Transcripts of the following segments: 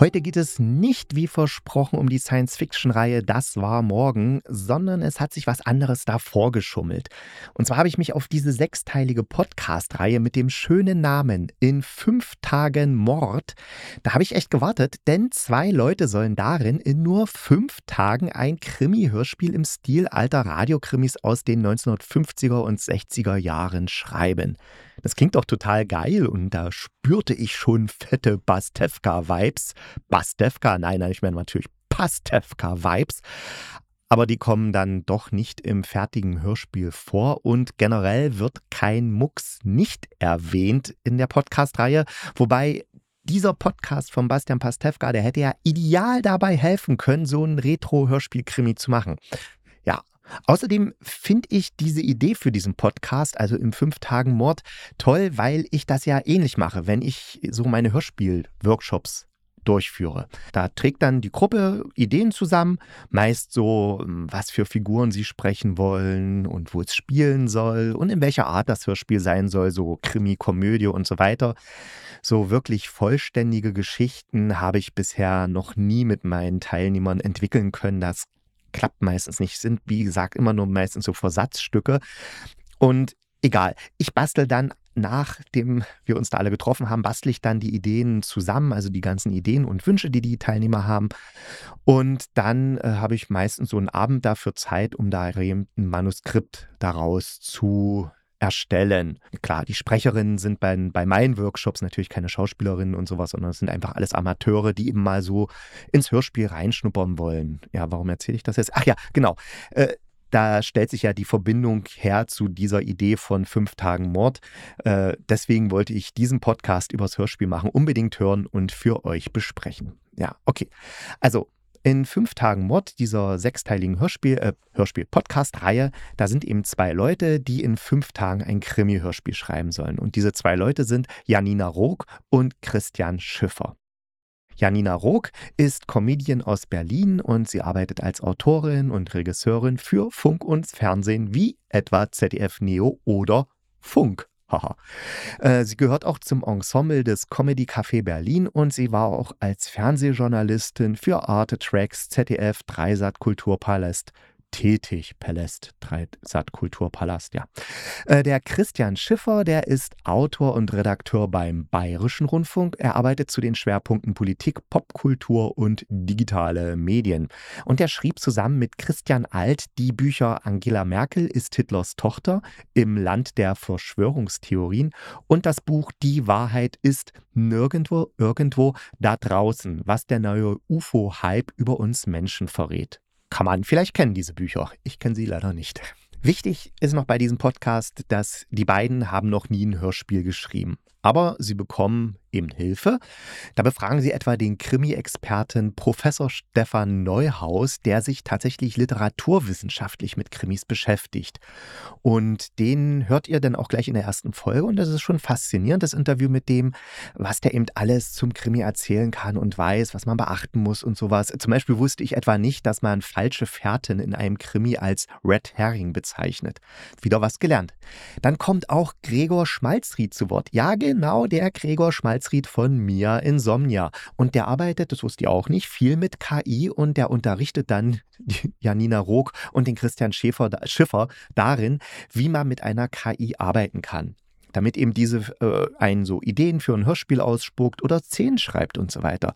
Heute geht es nicht wie versprochen um die Science-Fiction-Reihe Das war morgen, sondern es hat sich was anderes davor geschummelt. Und zwar habe ich mich auf diese sechsteilige Podcast-Reihe mit dem schönen Namen In fünf Tagen Mord, da habe ich echt gewartet, denn zwei Leute sollen darin in nur fünf Tagen ein Krimi-Hörspiel im Stil alter Radiokrimis aus den 1950er und 60er Jahren schreiben. Das klingt doch total geil und da spürte ich schon fette Bastevka-Vibes. Bastevka, nein, nein, ich meine natürlich Pastevka-Vibes. Aber die kommen dann doch nicht im fertigen Hörspiel vor und generell wird kein Mucks nicht erwähnt in der Podcast-Reihe, wobei dieser Podcast von Bastian Pastewka, der hätte ja ideal dabei helfen können, so ein Retro-Hörspiel-Krimi zu machen. Ja, Außerdem finde ich diese Idee für diesen Podcast, also im Fünf-Tagen-Mord, toll, weil ich das ja ähnlich mache, wenn ich so meine Hörspiel-Workshops durchführe. Da trägt dann die Gruppe Ideen zusammen, meist so, hm, was für Figuren sie sprechen wollen und wo es spielen soll und in welcher Art das Hörspiel sein soll, so Krimi, Komödie und so weiter. So wirklich vollständige Geschichten habe ich bisher noch nie mit meinen Teilnehmern entwickeln können. Das klappt meistens nicht. Sind, wie gesagt, immer nur meistens so Versatzstücke. Und egal, ich bastel dann nachdem wir uns da alle getroffen haben, bastle ich dann die Ideen zusammen, also die ganzen Ideen und Wünsche, die die Teilnehmer haben. Und dann äh, habe ich meistens so einen Abend dafür Zeit, um da ein Manuskript daraus zu erstellen. Klar, die Sprecherinnen sind bei, bei meinen Workshops natürlich keine Schauspielerinnen und sowas, sondern es sind einfach alles Amateure, die eben mal so ins Hörspiel reinschnuppern wollen. Ja, warum erzähle ich das jetzt? Ach ja, genau. Äh, da stellt sich ja die Verbindung her zu dieser Idee von fünf Tagen Mord. Äh, deswegen wollte ich diesen Podcast übers Hörspiel machen, unbedingt hören und für euch besprechen. Ja, okay. Also in fünf Tagen Mord, dieser sechsteiligen Hörspiel, äh, Hörspiel-Podcast-Reihe, da sind eben zwei Leute, die in fünf Tagen ein Krimi-Hörspiel schreiben sollen. Und diese zwei Leute sind Janina Rook und Christian Schiffer. Janina Rook ist Comedian aus Berlin und sie arbeitet als Autorin und Regisseurin für Funk und Fernsehen wie etwa ZDF Neo oder Funk. Haha. Äh, sie gehört auch zum Ensemble des Comedy Café Berlin und sie war auch als Fernsehjournalistin für Arte Tracks, ZDF, Dreisat Kulturpalast tätig. Palast, Dreisat Kulturpalast, ja. Äh, der Christian Schiffer, der ist Autor und Redakteur beim Bayerischen Rundfunk. Er arbeitet zu den Schwerpunkten Politik, Popkultur und digitale Medien. Und er schrieb zusammen mit Christian Alt die Bücher Angela Merkel ist Hitlers Tochter im Land der Verschwörungstheorien und das Buch Die Wahrheit ist nirgendwo, irgendwo da draußen, was der neue UFO-Hype über uns Menschen verrät kann man vielleicht kennen, diese Bücher. Ich kenne sie leider nicht. Wichtig ist noch bei diesem Podcast, dass die beiden haben noch nie ein Hörspiel geschrieben. Aber sie bekommen eben Hilfe. Da befragen sie etwa den Krimi-Experten Professor Stefan Neuhaus, der sich tatsächlich literaturwissenschaftlich mit Krimis beschäftigt. Und den hört ihr dann auch gleich in der ersten Folge. Und das ist schon faszinierend, das Interview mit dem, was der eben alles zum Krimi erzählen kann und weiß, was man beachten muss und sowas. Zum Beispiel wusste ich etwa nicht, dass man falsche Fährten in einem Krimi als Red Herring bezeichnet. Wieder was gelernt. Dann kommt auch Gregor Schmalzried zu Wort. Ja, genau, der Gregor Schmalzried Salzried von Mia Insomnia. Und der arbeitet, das wusste ich auch nicht, viel mit KI und der unterrichtet dann Janina Rook und den Christian Schäfer, Schiffer darin, wie man mit einer KI arbeiten kann damit eben diese äh, einen so Ideen für ein Hörspiel ausspuckt oder Szenen schreibt und so weiter.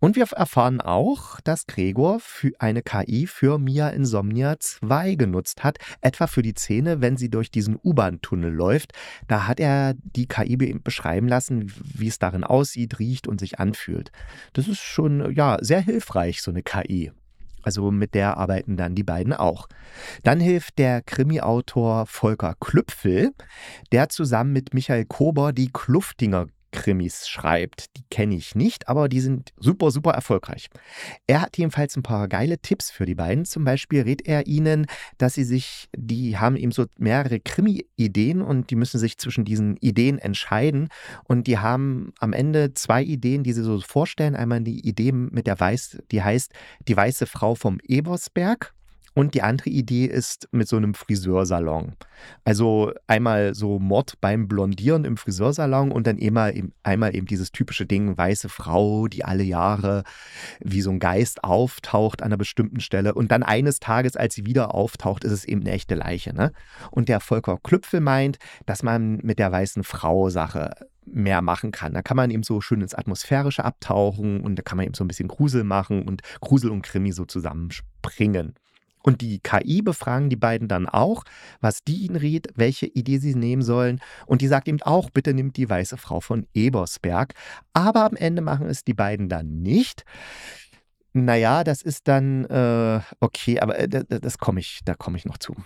Und wir erfahren auch, dass Gregor für eine KI für Mia Insomnia 2 genutzt hat, etwa für die Szene, wenn sie durch diesen U-Bahn-Tunnel läuft. Da hat er die KI beschreiben lassen, wie es darin aussieht, riecht und sich anfühlt. Das ist schon ja sehr hilfreich, so eine KI. Also mit der arbeiten dann die beiden auch. Dann hilft der Krimi-Autor Volker Klüpfel, der zusammen mit Michael Kober die Kluftinger Krimis schreibt. Die kenne ich nicht, aber die sind super, super erfolgreich. Er hat jedenfalls ein paar geile Tipps für die beiden. Zum Beispiel rät er ihnen, dass sie sich, die haben eben so mehrere Krimi-Ideen und die müssen sich zwischen diesen Ideen entscheiden. Und die haben am Ende zwei Ideen, die sie so vorstellen. Einmal die Idee mit der Weiß, die heißt Die weiße Frau vom Ebersberg. Und die andere Idee ist mit so einem Friseursalon. Also einmal so Mord beim Blondieren im Friseursalon und dann einmal, einmal eben dieses typische Ding, weiße Frau, die alle Jahre wie so ein Geist auftaucht an einer bestimmten Stelle. Und dann eines Tages, als sie wieder auftaucht, ist es eben eine echte Leiche. Ne? Und der Volker Klüpfel meint, dass man mit der weißen Frau Sache mehr machen kann. Da kann man eben so schön ins Atmosphärische abtauchen und da kann man eben so ein bisschen Grusel machen und Grusel und Krimi so zusammenspringen. Und die KI befragen die beiden dann auch, was die ihnen rät, welche Idee sie nehmen sollen. Und die sagt eben auch, bitte nimmt die weiße Frau von Ebersberg. Aber am Ende machen es die beiden dann nicht. Naja, das ist dann äh, okay, aber äh, das komme ich, da komme ich noch zu.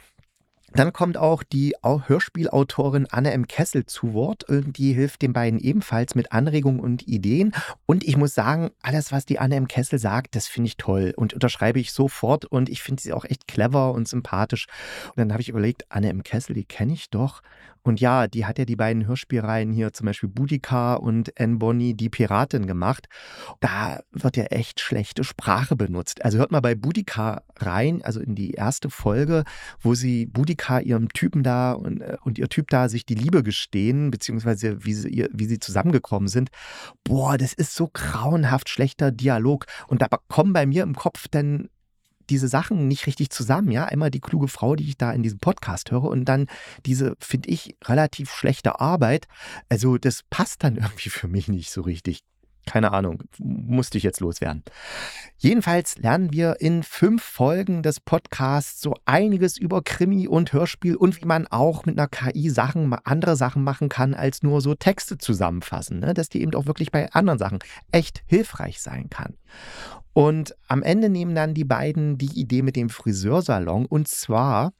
Dann kommt auch die Hörspielautorin Anne M. Kessel zu Wort die hilft den beiden ebenfalls mit Anregungen und Ideen. Und ich muss sagen, alles, was die Anne M. Kessel sagt, das finde ich toll und unterschreibe ich sofort und ich finde sie auch echt clever und sympathisch. Und dann habe ich überlegt, Anne M. Kessel, die kenne ich doch. Und ja, die hat ja die beiden Hörspielreihen hier, zum Beispiel Boudica und Anne Bonny, die Piratin gemacht. Da wird ja echt schlechte Sprache benutzt. Also hört mal bei Boudica rein, also in die erste Folge, wo sie Boudica ihrem Typen da und, äh, und ihr Typ da sich die Liebe gestehen, beziehungsweise wie sie, wie sie zusammengekommen sind. Boah, das ist so grauenhaft schlechter Dialog. Und da kommen bei mir im Kopf dann diese Sachen nicht richtig zusammen. Ja, einmal die kluge Frau, die ich da in diesem Podcast höre, und dann diese, finde ich, relativ schlechte Arbeit. Also, das passt dann irgendwie für mich nicht so richtig. Keine Ahnung, musste ich jetzt loswerden. Jedenfalls lernen wir in fünf Folgen des Podcasts so einiges über Krimi und Hörspiel und wie man auch mit einer KI Sachen, andere Sachen machen kann, als nur so Texte zusammenfassen. Ne? Dass die eben auch wirklich bei anderen Sachen echt hilfreich sein kann. Und am Ende nehmen dann die beiden die Idee mit dem Friseursalon und zwar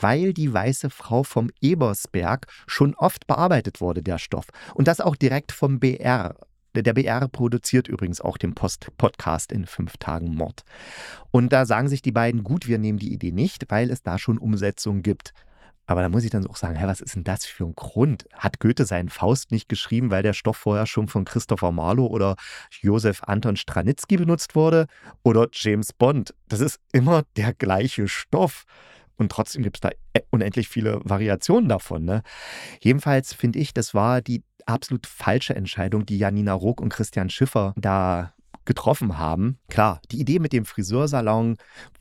weil die weiße Frau vom Ebersberg schon oft bearbeitet wurde, der Stoff. Und das auch direkt vom BR. Der BR produziert übrigens auch den Post Podcast in fünf Tagen Mord. Und da sagen sich die beiden, gut, wir nehmen die Idee nicht, weil es da schon Umsetzung gibt. Aber da muss ich dann auch sagen, hä, was ist denn das für ein Grund? Hat Goethe seinen Faust nicht geschrieben, weil der Stoff vorher schon von Christopher Marlowe oder Josef Anton Stranitzky benutzt wurde? Oder James Bond? Das ist immer der gleiche Stoff. Und trotzdem gibt es da e, unendlich viele Variationen davon. Ne? Jedenfalls finde ich, das war die absolut falsche Entscheidung, die Janina Rook und Christian Schiffer da getroffen haben. Klar, die Idee mit dem Friseursalon,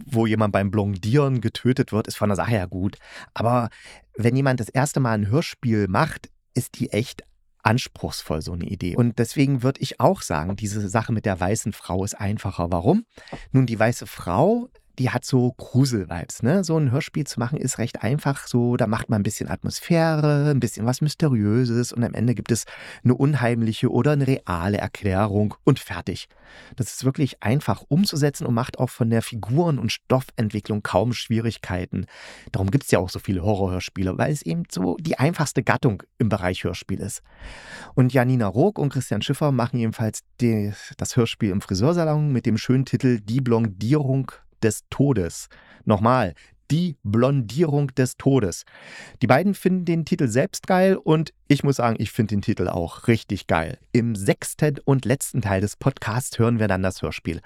wo jemand beim Blondieren getötet wird, ist von der Sache her gut. Aber wenn jemand das erste Mal ein Hörspiel macht, ist die echt anspruchsvoll, so eine Idee. Und deswegen würde ich auch sagen, diese Sache mit der weißen Frau ist einfacher. Warum? Nun, die weiße Frau die hat so Grusel-Vibes. Ne? So ein Hörspiel zu machen ist recht einfach. So, da macht man ein bisschen Atmosphäre, ein bisschen was Mysteriöses und am Ende gibt es eine unheimliche oder eine reale Erklärung und fertig. Das ist wirklich einfach umzusetzen und macht auch von der Figuren- und Stoffentwicklung kaum Schwierigkeiten. Darum gibt es ja auch so viele Horrorhörspiele, weil es eben so die einfachste Gattung im Bereich Hörspiel ist. Und Janina Rook und Christian Schiffer machen jedenfalls die, das Hörspiel im Friseursalon mit dem schönen Titel Die Blondierung des Todes. Nochmal, die Blondierung des Todes. Die beiden finden den Titel selbst geil und ich muss sagen, ich finde den Titel auch richtig geil. Im sechsten und letzten Teil des Podcasts hören wir dann das Hörspiel.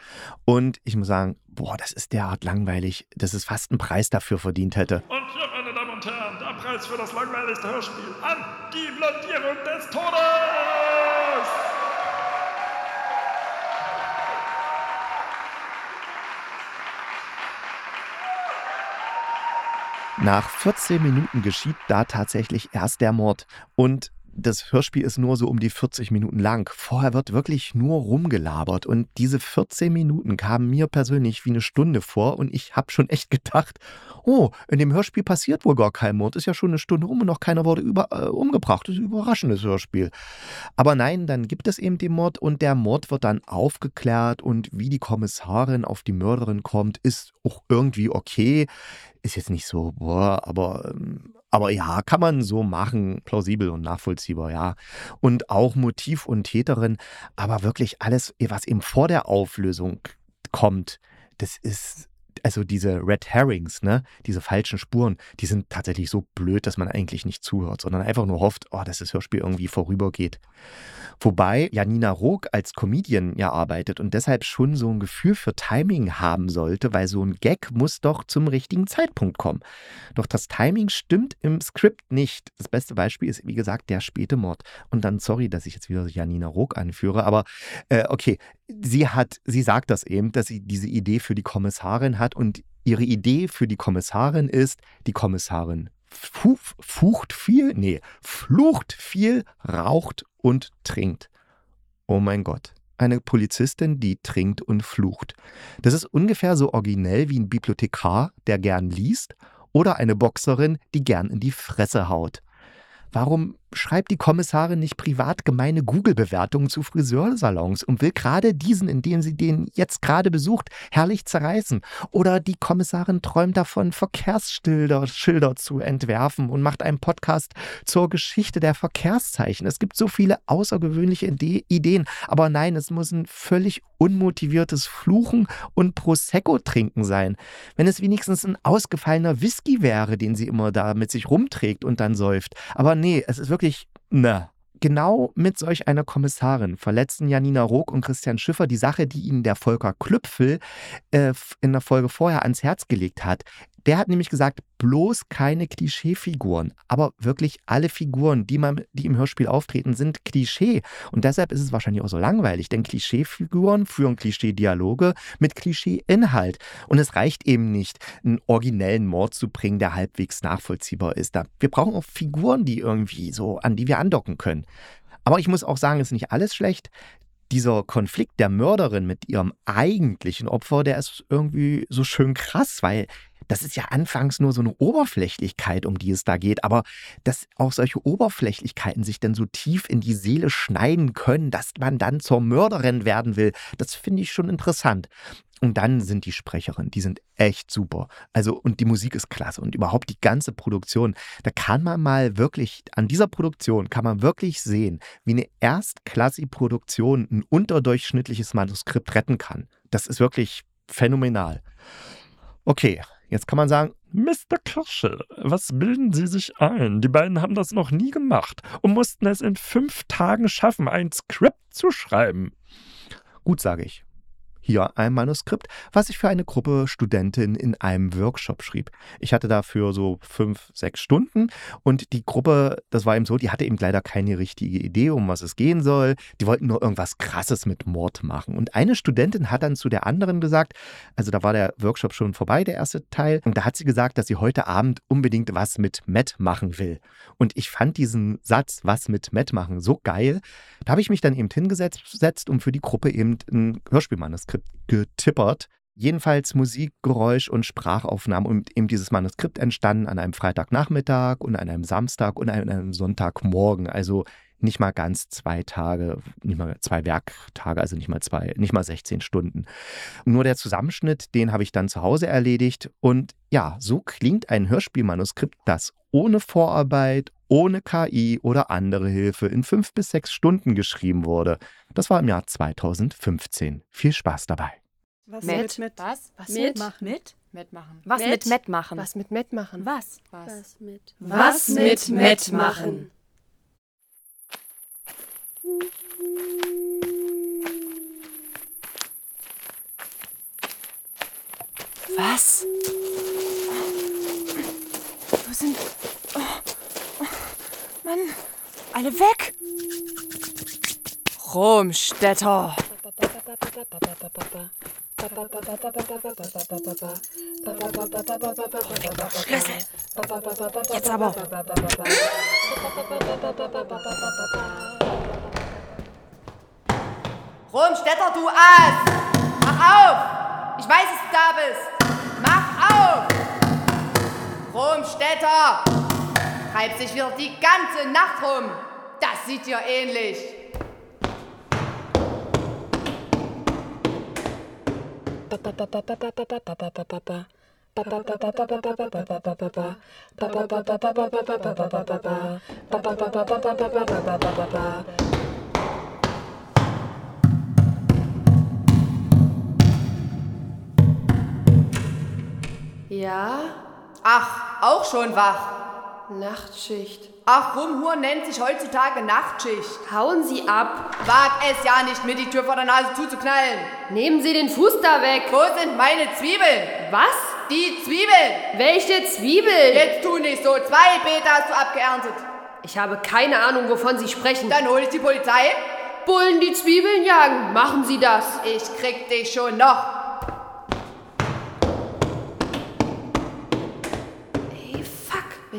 Und ich muss sagen, boah, das ist derart langweilig, dass es fast einen Preis dafür verdient hätte. Und hier, meine Damen und Herren, der Preis für das langweiligste Hörspiel an die Blondierung des Todes! Nach 14 Minuten geschieht da tatsächlich erst der Mord. Und das Hörspiel ist nur so um die 40 Minuten lang. Vorher wird wirklich nur rumgelabert und diese 14 Minuten kamen mir persönlich wie eine Stunde vor und ich habe schon echt gedacht, oh, in dem Hörspiel passiert wohl gar kein Mord, ist ja schon eine Stunde rum und noch keiner wurde über, äh, umgebracht. Das ist ein überraschendes Hörspiel. Aber nein, dann gibt es eben den Mord und der Mord wird dann aufgeklärt und wie die Kommissarin auf die Mörderin kommt, ist auch irgendwie okay ist jetzt nicht so, boah, aber, ähm, aber ja, kann man so machen, plausibel und nachvollziehbar, ja. Und auch Motiv und Täterin, aber wirklich alles, was eben vor der Auflösung kommt, das ist also diese Red Herrings, ne, diese falschen Spuren, die sind tatsächlich so blöd, dass man eigentlich nicht zuhört, sondern einfach nur hofft, oh, dass das Hörspiel irgendwie vorübergeht. Wobei Janina Rook als Comedian ja arbeitet und deshalb schon so ein Gefühl für Timing haben sollte, weil so ein Gag muss doch zum richtigen Zeitpunkt kommen. Doch das Timing stimmt im Skript nicht. Das beste Beispiel ist, wie gesagt, der späte Mord. Und dann, sorry, dass ich jetzt wieder Janina Rook anführe, aber äh, okay, sie hat, sie sagt das eben, dass sie diese Idee für die Kommissarin hat und ihre Idee für die Kommissarin ist, die Kommissarin fucht viel, nee, flucht viel, raucht und trinkt. Oh mein Gott. Eine Polizistin, die trinkt und flucht. Das ist ungefähr so originell wie ein Bibliothekar, der gern liest, oder eine Boxerin, die gern in die Fresse haut. Warum schreibt die Kommissarin nicht privat gemeine Google-Bewertungen zu Friseursalons und will gerade diesen, in dem sie den jetzt gerade besucht, herrlich zerreißen? Oder die Kommissarin träumt davon, Verkehrsschilder Schilder zu entwerfen und macht einen Podcast zur Geschichte der Verkehrszeichen. Es gibt so viele außergewöhnliche Ideen, aber nein, es muss ein völlig unmotiviertes Fluchen und Prosecco-Trinken sein. Wenn es wenigstens ein ausgefallener Whisky wäre, den sie immer da mit sich rumträgt und dann säuft. Aber nee, es ist wirklich, na, Genau mit solch einer Kommissarin verletzten Janina Rook und Christian Schiffer die Sache, die ihnen der Volker Klüpfel äh, in der Folge vorher ans Herz gelegt hat. Der hat nämlich gesagt, bloß keine Klischeefiguren. Aber wirklich alle Figuren, die, man, die im Hörspiel auftreten, sind Klischee. Und deshalb ist es wahrscheinlich auch so langweilig, denn Klischeefiguren führen Klischee-Dialoge mit Klischee-Inhalt. Und es reicht eben nicht, einen originellen Mord zu bringen, der halbwegs nachvollziehbar ist. Wir brauchen auch Figuren, die irgendwie so, an die wir andocken können. Aber ich muss auch sagen, es ist nicht alles schlecht dieser Konflikt der Mörderin mit ihrem eigentlichen Opfer, der ist irgendwie so schön krass, weil das ist ja anfangs nur so eine Oberflächlichkeit, um die es da geht, aber dass auch solche Oberflächlichkeiten sich dann so tief in die Seele schneiden können, dass man dann zur Mörderin werden will, das finde ich schon interessant. Und dann sind die Sprecherinnen, die sind echt super. Also, und die Musik ist klasse und überhaupt die ganze Produktion. Da kann man mal wirklich, an dieser Produktion kann man wirklich sehen, wie eine erstklassige Produktion ein unterdurchschnittliches Manuskript retten kann. Das ist wirklich phänomenal. Okay, Jetzt kann man sagen, Mr. Kirsche, was bilden Sie sich ein? Die beiden haben das noch nie gemacht und mussten es in fünf Tagen schaffen, ein Skript zu schreiben. Gut, sage ich. Hier ein Manuskript, was ich für eine Gruppe Studentinnen in einem Workshop schrieb. Ich hatte dafür so fünf, sechs Stunden und die Gruppe, das war eben so, die hatte eben leider keine richtige Idee, um was es gehen soll. Die wollten nur irgendwas Krasses mit Mord machen. Und eine Studentin hat dann zu der anderen gesagt, also da war der Workshop schon vorbei, der erste Teil, und da hat sie gesagt, dass sie heute Abend unbedingt was mit Matt machen will. Und ich fand diesen Satz, was mit Matt machen, so geil. Da habe ich mich dann eben hingesetzt, um für die Gruppe eben ein Hörspielmanuskript Getippert. Jedenfalls Musik, Geräusch und Sprachaufnahmen und eben dieses Manuskript entstanden an einem Freitagnachmittag und an einem Samstag und an einem Sonntagmorgen. Also nicht mal ganz zwei Tage, nicht mal zwei Werktage, also nicht mal zwei, nicht mal 16 Stunden. Nur der Zusammenschnitt, den habe ich dann zu Hause erledigt. Und ja, so klingt ein Hörspielmanuskript, das ohne Vorarbeit, ohne KI oder andere Hilfe in fünf bis sechs Stunden geschrieben wurde. Das war im Jahr 2015. Viel Spaß dabei. Was mit, mit was? Was mit machen? Mit mitmachen. Was mit, mit machen? Was mit mitmachen? Was? Was? Was mit Was mit mitmachen? Was? Wo sind. Mann, alle weg! Romstädter! Schlüssel! Jetzt aber! Romstädter, du Aas! Mach auf! Ich weiß, dass du da bist! Mach auf! Romstädter! Treibt sich wieder die ganze Nacht rum! Das sieht dir ähnlich! Ja, Ach, auch schon wach. Nachtschicht. Ach, Rumhuren nennt sich heutzutage Nachtschicht. Hauen Sie ab. Wag es ja nicht, mir die Tür vor der Nase zuzuknallen. Nehmen Sie den Fuß da weg. Wo sind meine Zwiebeln? Was? Die Zwiebeln! Welche Zwiebel? Jetzt tu nicht so. Zwei Beete hast du abgeerntet. Ich habe keine Ahnung, wovon Sie sprechen. Dann hol ich die Polizei. Bullen die Zwiebeln jagen. Machen Sie das. Ich krieg dich schon noch.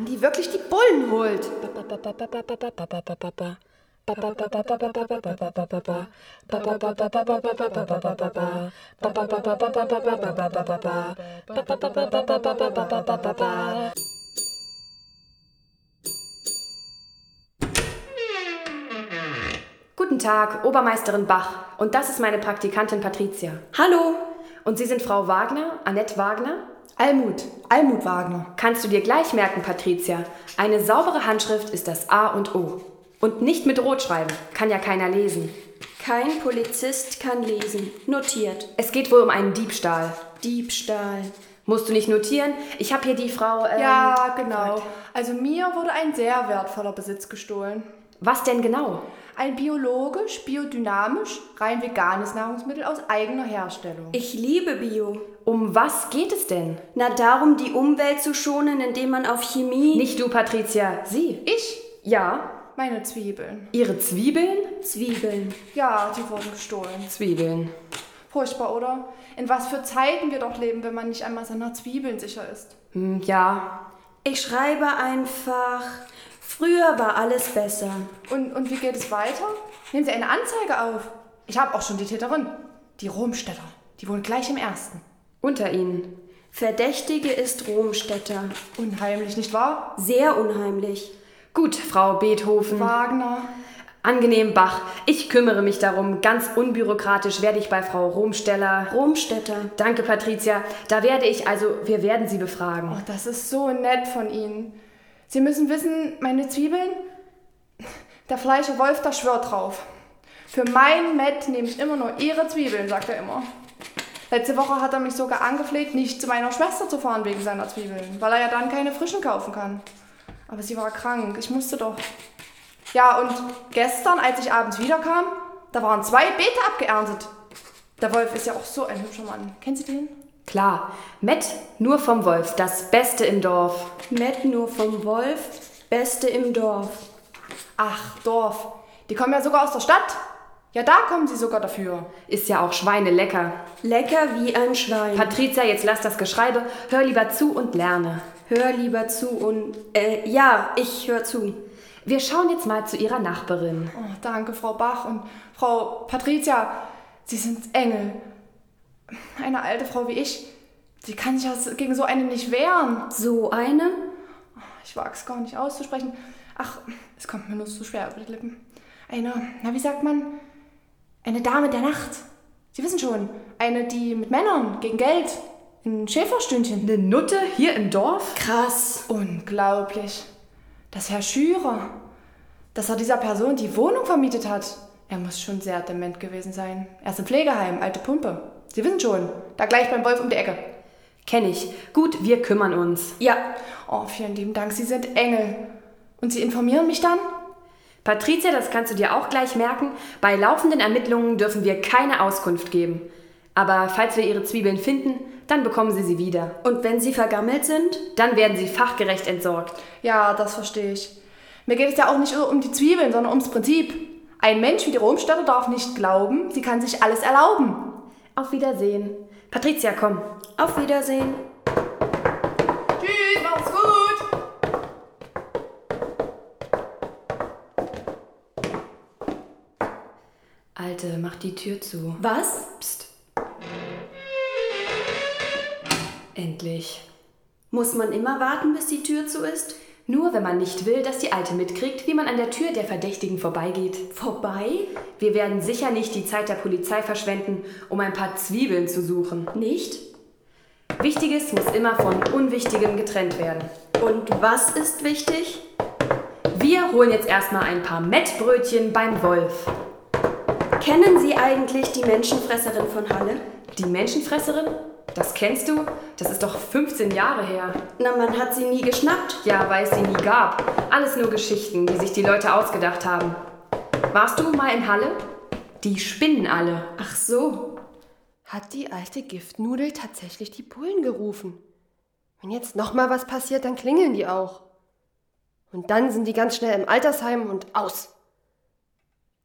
Wenn die wirklich die Bullen holt. Guten Tag, Obermeisterin Bach. Und das ist meine Praktikantin Patricia. Hallo. Und Sie sind Frau Wagner, Annette Wagner? Almut. Almut Wagner. Kannst du dir gleich merken, Patricia. Eine saubere Handschrift ist das A und O. Und nicht mit Rot schreiben, kann ja keiner lesen. Kein Polizist kann lesen. Notiert. Es geht wohl um einen Diebstahl. Diebstahl. Musst du nicht notieren? Ich habe hier die Frau. Ähm, Ja, genau. Also mir wurde ein sehr wertvoller Besitz gestohlen. Was denn genau? Ein biologisch, biodynamisch, rein veganes Nahrungsmittel aus eigener Herstellung. Ich liebe Bio. Um was geht es denn? Na darum, die Umwelt zu schonen, indem man auf Chemie... Nicht du, Patricia, Sie. Ich? Ja. Meine Zwiebeln. Ihre Zwiebeln? Zwiebeln. Ja, die wurden gestohlen. Zwiebeln. Furchtbar, oder? In was für Zeiten wir doch leben, wenn man nicht einmal seiner Zwiebeln sicher ist. Hm, ja. Ich schreibe einfach... Früher war alles besser. Und, und wie geht es weiter? Nehmen Sie eine Anzeige auf. Ich habe auch schon die Täterin. Die Romstädter. Die wohnt gleich im ersten. Unter Ihnen. Verdächtige ist Romstädter. Unheimlich, nicht wahr? Sehr unheimlich. Gut, Frau Beethoven. Wagner. Angenehm Bach. Ich kümmere mich darum. Ganz unbürokratisch werde ich bei Frau Romsteller. Romstädter. Danke, Patricia. Da werde ich, also, wir werden Sie befragen. Oh, das ist so nett von Ihnen. Sie müssen wissen, meine Zwiebeln, der Fleischer Wolf, da schwört drauf. Für mein Met nehme ich immer nur Ihre Zwiebeln, sagt er immer. Letzte Woche hat er mich sogar angefleht, nicht zu meiner Schwester zu fahren wegen seiner Zwiebeln, weil er ja dann keine frischen kaufen kann. Aber sie war krank, ich musste doch. Ja, und gestern, als ich abends wiederkam, da waren zwei Beete abgeerntet. Der Wolf ist ja auch so ein hübscher Mann. Kennen Sie den? Klar. Met nur vom Wolf. Das Beste im Dorf. Met nur vom Wolf. Beste im Dorf. Ach, Dorf. Die kommen ja sogar aus der Stadt. Ja, da kommen sie sogar dafür. Ist ja auch schweinelecker. Lecker wie ein Schwein. Patricia, jetzt lass das Geschreibe. Hör lieber zu und lerne. Hör lieber zu und... Äh, ja, ich hör zu. Wir schauen jetzt mal zu Ihrer Nachbarin. Oh, danke, Frau Bach und Frau Patricia. Sie sind Engel. Eine alte Frau wie ich, die kann sich ja gegen so eine nicht wehren. So eine? Ich wage es gar nicht auszusprechen. Ach, es kommt mir nur so schwer über die Lippen. Eine, na wie sagt man? Eine Dame der Nacht. Sie wissen schon, eine, die mit Männern gegen Geld in Schäferstündchen. Eine Nutte hier im Dorf? Krass. Unglaublich. Dass Herr Schürer, dass er dieser Person die Wohnung vermietet hat. Er muss schon sehr dement gewesen sein. Er ist im Pflegeheim, alte Pumpe. Sie wissen schon, da gleich beim Wolf um die Ecke. Kenn ich. Gut, wir kümmern uns. Ja. Oh, vielen lieben Dank, Sie sind Engel. Und Sie informieren mich dann? Patricia, das kannst du dir auch gleich merken. Bei laufenden Ermittlungen dürfen wir keine Auskunft geben. Aber falls wir ihre Zwiebeln finden, dann bekommen sie sie wieder. Und wenn sie vergammelt sind? Dann werden sie fachgerecht entsorgt. Ja, das verstehe ich. Mir geht es ja auch nicht um die Zwiebeln, sondern ums Prinzip. Ein Mensch wie die Romstädter darf nicht glauben, sie kann sich alles erlauben. Auf Wiedersehen. Patricia, komm. Auf Wiedersehen. Tschüss, mach's gut. Alte, mach die Tür zu. Was? Psst. Endlich. Muss man immer warten, bis die Tür zu ist? Nur wenn man nicht will, dass die Alte mitkriegt, wie man an der Tür der Verdächtigen vorbeigeht. Vorbei? Wir werden sicher nicht die Zeit der Polizei verschwenden, um ein paar Zwiebeln zu suchen. Nicht? Wichtiges muss immer von Unwichtigem getrennt werden. Und was ist wichtig? Wir holen jetzt erstmal ein paar Mettbrötchen beim Wolf. Kennen Sie eigentlich die Menschenfresserin von Halle? Die Menschenfresserin? Das kennst du? Das ist doch 15 Jahre her. Na, man hat sie nie geschnappt. Ja, weil es sie nie gab. Alles nur Geschichten, die sich die Leute ausgedacht haben. Warst du mal in Halle? Die spinnen alle. Ach so. Hat die alte Giftnudel tatsächlich die Bullen gerufen? Wenn jetzt nochmal was passiert, dann klingeln die auch. Und dann sind die ganz schnell im Altersheim und aus.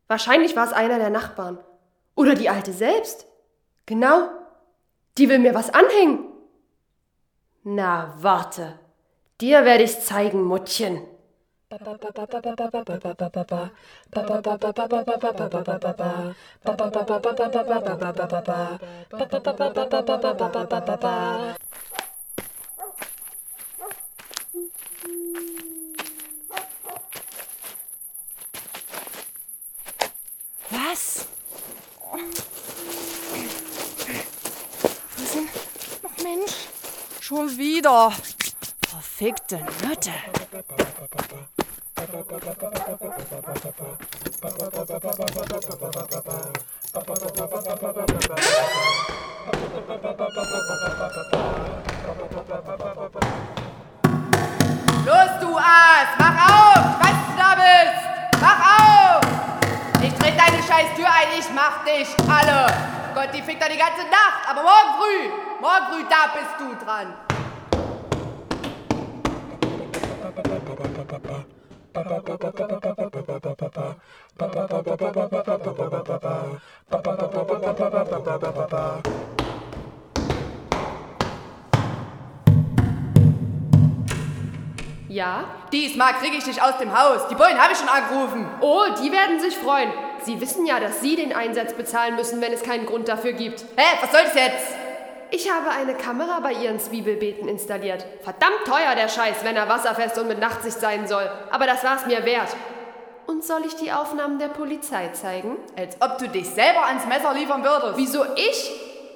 Wahrscheinlich war es einer der Nachbarn. Oder die alte selbst. Genau. Die will mir was anhängen. Na, warte. Dir werde ich's zeigen, Muttchen. Was? Schon wieder. Verfickte Nutte. Los, du Aas! Mach auf! Was du da bist! Mach auf! Ich tritt deine scheiß Tür ein, ich mach dich alle! Gott, die fickt da die ganze Nacht, aber morgen früh, morgen früh, da bist du dran. Ja? Diesmal krieg ich dich aus dem Haus. Die Bullen habe ich schon angerufen. Oh, die werden sich freuen. Sie wissen ja, dass Sie den Einsatz bezahlen müssen, wenn es keinen Grund dafür gibt. Hä, was soll das jetzt? Ich habe eine Kamera bei Ihren Zwiebelbeeten installiert. Verdammt teuer der Scheiß, wenn er wasserfest und mit Nachtsicht sein soll. Aber das war's mir wert. Und soll ich die Aufnahmen der Polizei zeigen? Als ob du dich selber ans Messer liefern würdest. Wieso ich?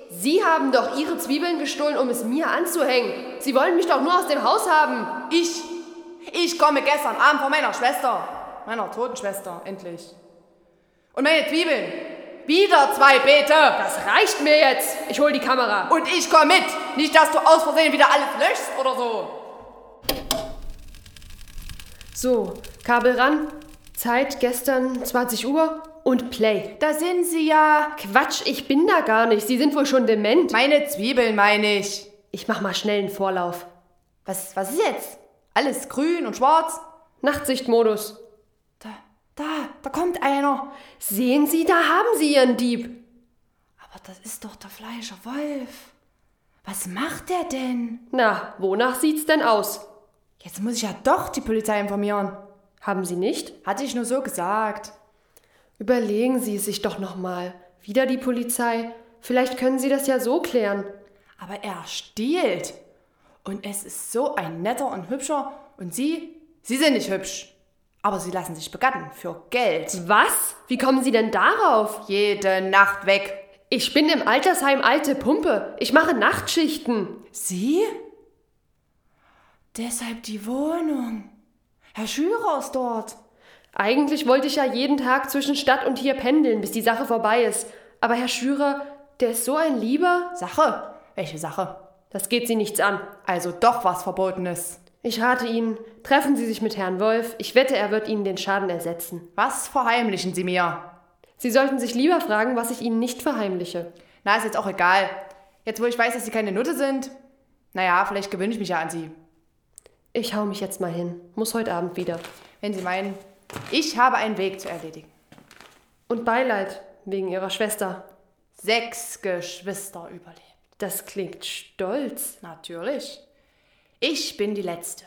Sie haben doch Ihre Zwiebeln gestohlen, um es mir anzuhängen. Sie wollen mich doch nur aus dem Haus haben. Ich? Ich komme gestern Abend von meiner Schwester. Meiner toten Schwester, endlich. Und meine Zwiebeln. Wieder zwei Beete. Das reicht mir jetzt. Ich hol die Kamera. Und ich komme mit. Nicht, dass du aus Versehen wieder alles löschst oder so. So, Kabel ran. Zeit gestern 20 Uhr und Play. Da sind sie ja. Quatsch, ich bin da gar nicht. Sie sind wohl schon dement. Meine Zwiebeln meine ich. Ich mach mal schnell einen Vorlauf. Was, was ist jetzt? Alles grün und schwarz? Nachtsichtmodus. Da, da, da kommt einer. Sehen Sie, da haben Sie Ihren Dieb. Aber das ist doch der Fleischer Wolf. Was macht der denn? Na, wonach sieht's denn aus? Jetzt muss ich ja doch die Polizei informieren. Haben Sie nicht? Hatte ich nur so gesagt. Überlegen Sie es sich doch nochmal. Wieder die Polizei. Vielleicht können Sie das ja so klären. Aber er stiehlt. Und es ist so ein netter und hübscher. Und Sie? Sie sind nicht hübsch. Aber Sie lassen sich begatten. Für Geld. Was? Wie kommen Sie denn darauf? Jede Nacht weg. Ich bin im Altersheim alte Pumpe. Ich mache Nachtschichten. Sie? Deshalb die Wohnung. Herr Schürer ist dort. Eigentlich wollte ich ja jeden Tag zwischen Stadt und hier pendeln, bis die Sache vorbei ist. Aber Herr Schürer, der ist so ein Lieber. Sache? Welche Sache? Das geht Sie nichts an. Also doch was Verbotenes. Ich rate Ihnen, treffen Sie sich mit Herrn Wolf. Ich wette, er wird Ihnen den Schaden ersetzen. Was verheimlichen Sie mir? Sie sollten sich lieber fragen, was ich Ihnen nicht verheimliche. Na, ist jetzt auch egal. Jetzt, wo ich weiß, dass Sie keine Nutte sind. Naja, vielleicht gewöhne ich mich ja an Sie. Ich hau mich jetzt mal hin. Muss heute Abend wieder. Wenn Sie meinen, ich habe einen Weg zu erledigen. Und Beileid wegen Ihrer Schwester. Sechs Geschwister überlebt. Das klingt stolz. Natürlich. Ich bin die Letzte.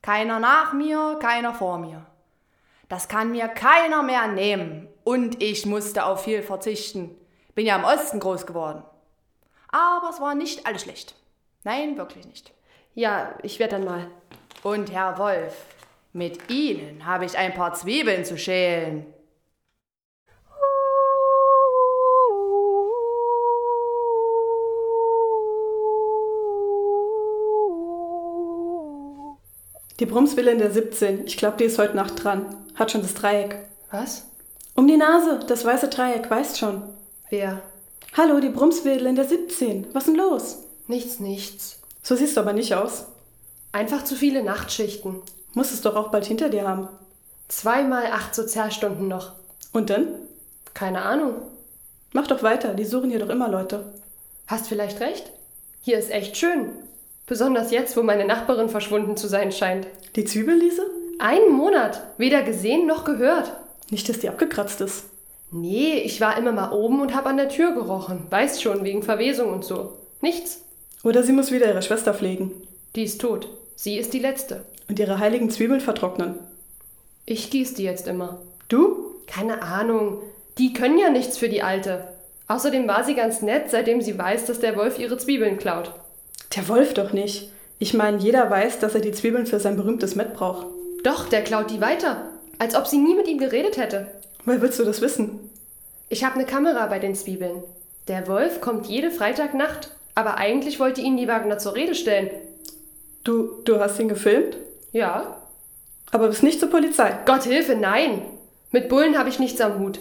Keiner nach mir, keiner vor mir. Das kann mir keiner mehr nehmen. Und ich musste auf viel verzichten. Bin ja im Osten groß geworden. Aber es war nicht alles schlecht. Nein, wirklich nicht. Ja, ich werde dann mal. Und Herr Wolf, mit Ihnen habe ich ein paar Zwiebeln zu schälen. Die Brumswille in der 17. Ich glaube, die ist heute Nacht dran. Hat schon das Dreieck. Was? Um die Nase, das weiße Dreieck, weißt schon. Wer? Hallo, die Brumswedel in der 17. Was denn los? Nichts, nichts. So siehst du aber nicht aus. Einfach zu viele Nachtschichten. Muss es doch auch bald hinter dir haben. Zweimal acht Sozialstunden noch. Und dann? Keine Ahnung. Mach doch weiter, die suchen hier doch immer Leute. Hast vielleicht recht. Hier ist echt schön. Besonders jetzt, wo meine Nachbarin verschwunden zu sein scheint. Die Zwiebelliese? Einen Monat. Weder gesehen noch gehört. Nicht, dass die abgekratzt ist. Nee, ich war immer mal oben und hab an der Tür gerochen. Weißt schon, wegen Verwesung und so. Nichts. Oder sie muss wieder ihre Schwester pflegen. Die ist tot. Sie ist die letzte. Und ihre heiligen Zwiebeln vertrocknen. Ich gieß die jetzt immer. Du? Keine Ahnung. Die können ja nichts für die Alte. Außerdem war sie ganz nett, seitdem sie weiß, dass der Wolf ihre Zwiebeln klaut. Der Wolf doch nicht. Ich meine, jeder weiß, dass er die Zwiebeln für sein berühmtes Met braucht. Doch, der klaut die weiter. Als ob sie nie mit ihm geredet hätte. Woher willst du das wissen? Ich habe eine Kamera bei den Zwiebeln. Der Wolf kommt jede Freitagnacht, aber eigentlich wollte ihn die Wagner zur Rede stellen. Du, du hast ihn gefilmt? Ja. Aber bist nicht zur Polizei. Gott Hilfe, nein. Mit Bullen habe ich nichts am Hut.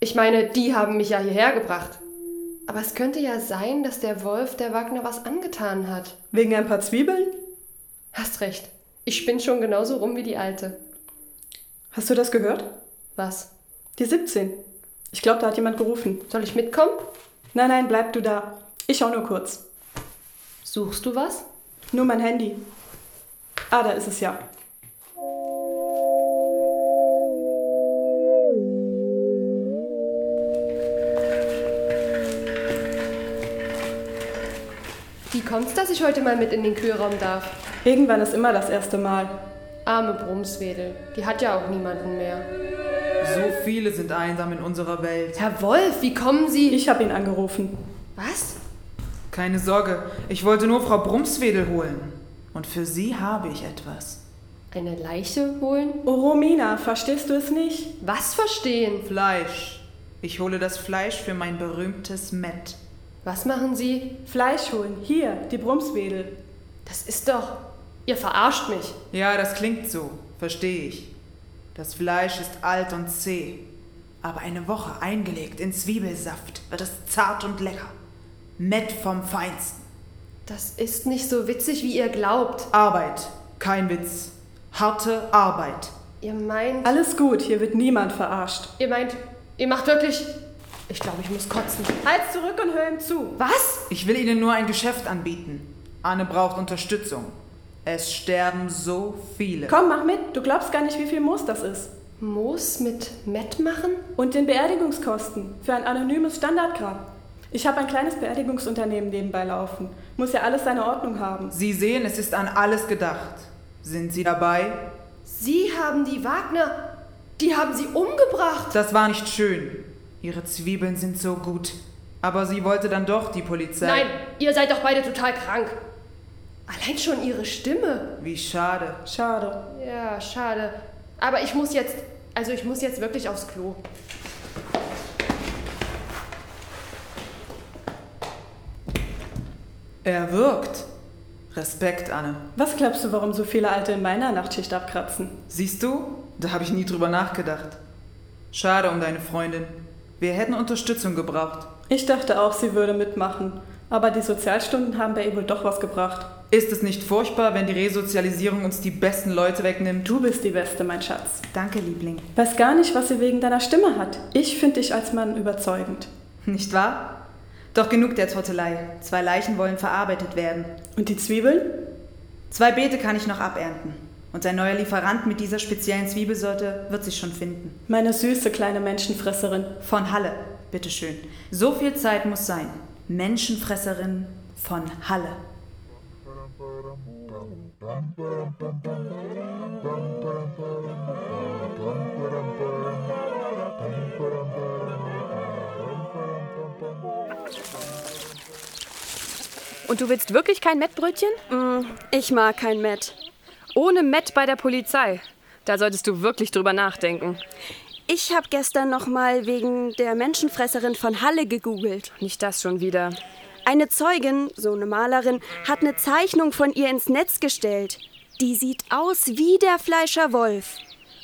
Ich meine, die haben mich ja hierher gebracht. Aber es könnte ja sein, dass der Wolf der Wagner was angetan hat. Wegen ein paar Zwiebeln? Hast recht. Ich spinn schon genauso rum wie die Alte. Hast du das gehört? Was? Die 17. Ich glaube, da hat jemand gerufen. Soll ich mitkommen? Nein, nein, bleib du da. Ich schau nur kurz. Suchst du was? Nur mein Handy. Ah, da ist es ja. Wie kommt's, dass ich heute mal mit in den Kühlraum darf? Irgendwann ist immer das erste Mal. Arme Brumswedel. Die hat ja auch niemanden mehr. So viele sind einsam in unserer Welt. Herr Wolf, wie kommen Sie? Ich habe ihn angerufen. Was? Keine Sorge, ich wollte nur Frau Brumswedel holen. Und für sie habe ich etwas. Eine Leiche holen? Oh, Romina, verstehst du es nicht? Was verstehen? Fleisch. Ich hole das Fleisch für mein berühmtes Met. Was machen Sie? Fleisch holen. Hier, die Brumswedel. Das ist doch. Ihr verarscht mich. Ja, das klingt so. Verstehe ich. Das Fleisch ist alt und zäh. Aber eine Woche eingelegt in Zwiebelsaft wird es zart und lecker. Met vom Feinsten. Das ist nicht so witzig, wie ihr glaubt. Arbeit. Kein Witz. Harte Arbeit. Ihr meint. Alles gut, hier wird niemand verarscht. Ihr meint. Ihr macht wirklich. Ich glaube, ich muss kotzen. Halt zurück und hör ihm zu. Was? Ich will Ihnen nur ein Geschäft anbieten. Anne braucht Unterstützung. Es sterben so viele. Komm, mach mit. Du glaubst gar nicht, wie viel Moos das ist. Moos mit Met machen? Und den Beerdigungskosten für ein anonymes Standardgrab. Ich habe ein kleines Beerdigungsunternehmen nebenbei laufen. Muss ja alles seine Ordnung haben. Sie sehen, es ist an alles gedacht. Sind Sie dabei? Sie haben die Wagner. Die haben sie umgebracht. Das war nicht schön. Ihre Zwiebeln sind so gut. Aber sie wollte dann doch die Polizei. Nein, ihr seid doch beide total krank. Allein schon ihre Stimme. Wie schade. Schade. Ja, schade. Aber ich muss jetzt. Also ich muss jetzt wirklich aufs Klo. Er wirkt. Respekt, Anne. Was glaubst du, warum so viele Alte in meiner Nachtschicht abkratzen? Siehst du? Da habe ich nie drüber nachgedacht. Schade um deine Freundin. Wir hätten Unterstützung gebraucht. Ich dachte auch, sie würde mitmachen. Aber die Sozialstunden haben bei ihr wohl doch was gebracht. Ist es nicht furchtbar, wenn die Resozialisierung uns die besten Leute wegnimmt? Du bist die Beste, mein Schatz. Danke, Liebling. Weiß gar nicht, was sie wegen deiner Stimme hat. Ich finde dich als Mann überzeugend. Nicht wahr? Doch genug der Trottelei. Zwei Leichen wollen verarbeitet werden. Und die Zwiebeln? Zwei Beete kann ich noch abernten. Und ein neuer Lieferant mit dieser speziellen Zwiebelsorte wird sich schon finden. Meine süße kleine Menschenfresserin. Von Halle, bitteschön. So viel Zeit muss sein. Menschenfresserin von Halle. Und du willst wirklich kein Mettbrötchen? Mm, ich mag kein Met. Ohne Mett bei der Polizei. Da solltest du wirklich drüber nachdenken. Ich habe gestern noch mal wegen der Menschenfresserin von Halle gegoogelt. Nicht das schon wieder. Eine Zeugin, so eine Malerin, hat eine Zeichnung von ihr ins Netz gestellt. Die sieht aus wie der Fleischerwolf.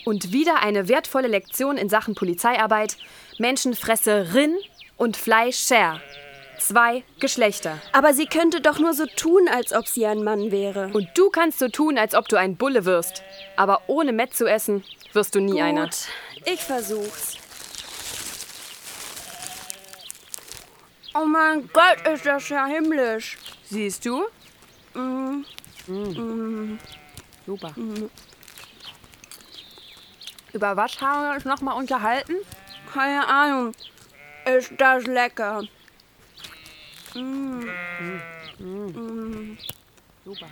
Und wieder eine wertvolle Lektion in Sachen Polizeiarbeit. Menschenfresserin und Fleischer. Zwei Geschlechter. Aber sie könnte doch nur so tun, als ob sie ein Mann wäre. Und du kannst so tun, als ob du ein Bulle wirst. Aber ohne Met zu essen, wirst du nie Gut, einer. ich versuch's. Oh mein Gott, ist das ja himmlisch. Siehst du? Mm. Mm. Super. Mm. Über was haben wir uns nochmal unterhalten? Keine Ahnung. Ist das lecker. Mm. Mm. Super.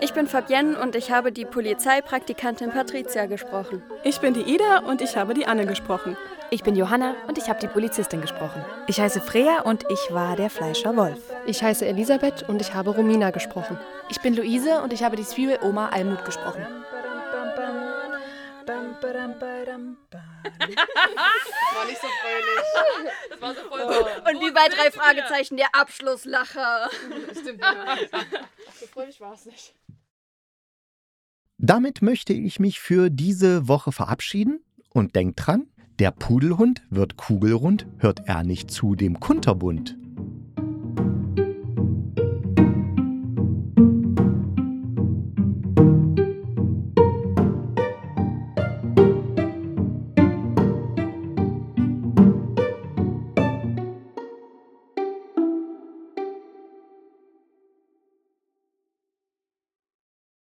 Ich bin Fabienne und ich habe die Polizeipraktikantin Patricia gesprochen. Ich bin die Ida und ich habe die Anne gesprochen. Ich bin Johanna und ich habe die Polizistin gesprochen. Ich heiße Freya und ich war der Fleischer Wolf. Ich heiße Elisabeth und ich habe Romina gesprochen. Ich bin Luise und ich habe die Zwiebeloma Almut gesprochen. war nicht so fröhlich. Das war so voll Und wie bei drei Fragezeichen der Abschlusslacher. Stimmt, ja. So fröhlich war es nicht. Damit möchte ich mich für diese Woche verabschieden und denkt dran, der Pudelhund wird kugelrund, hört er nicht zu dem Kunterbund.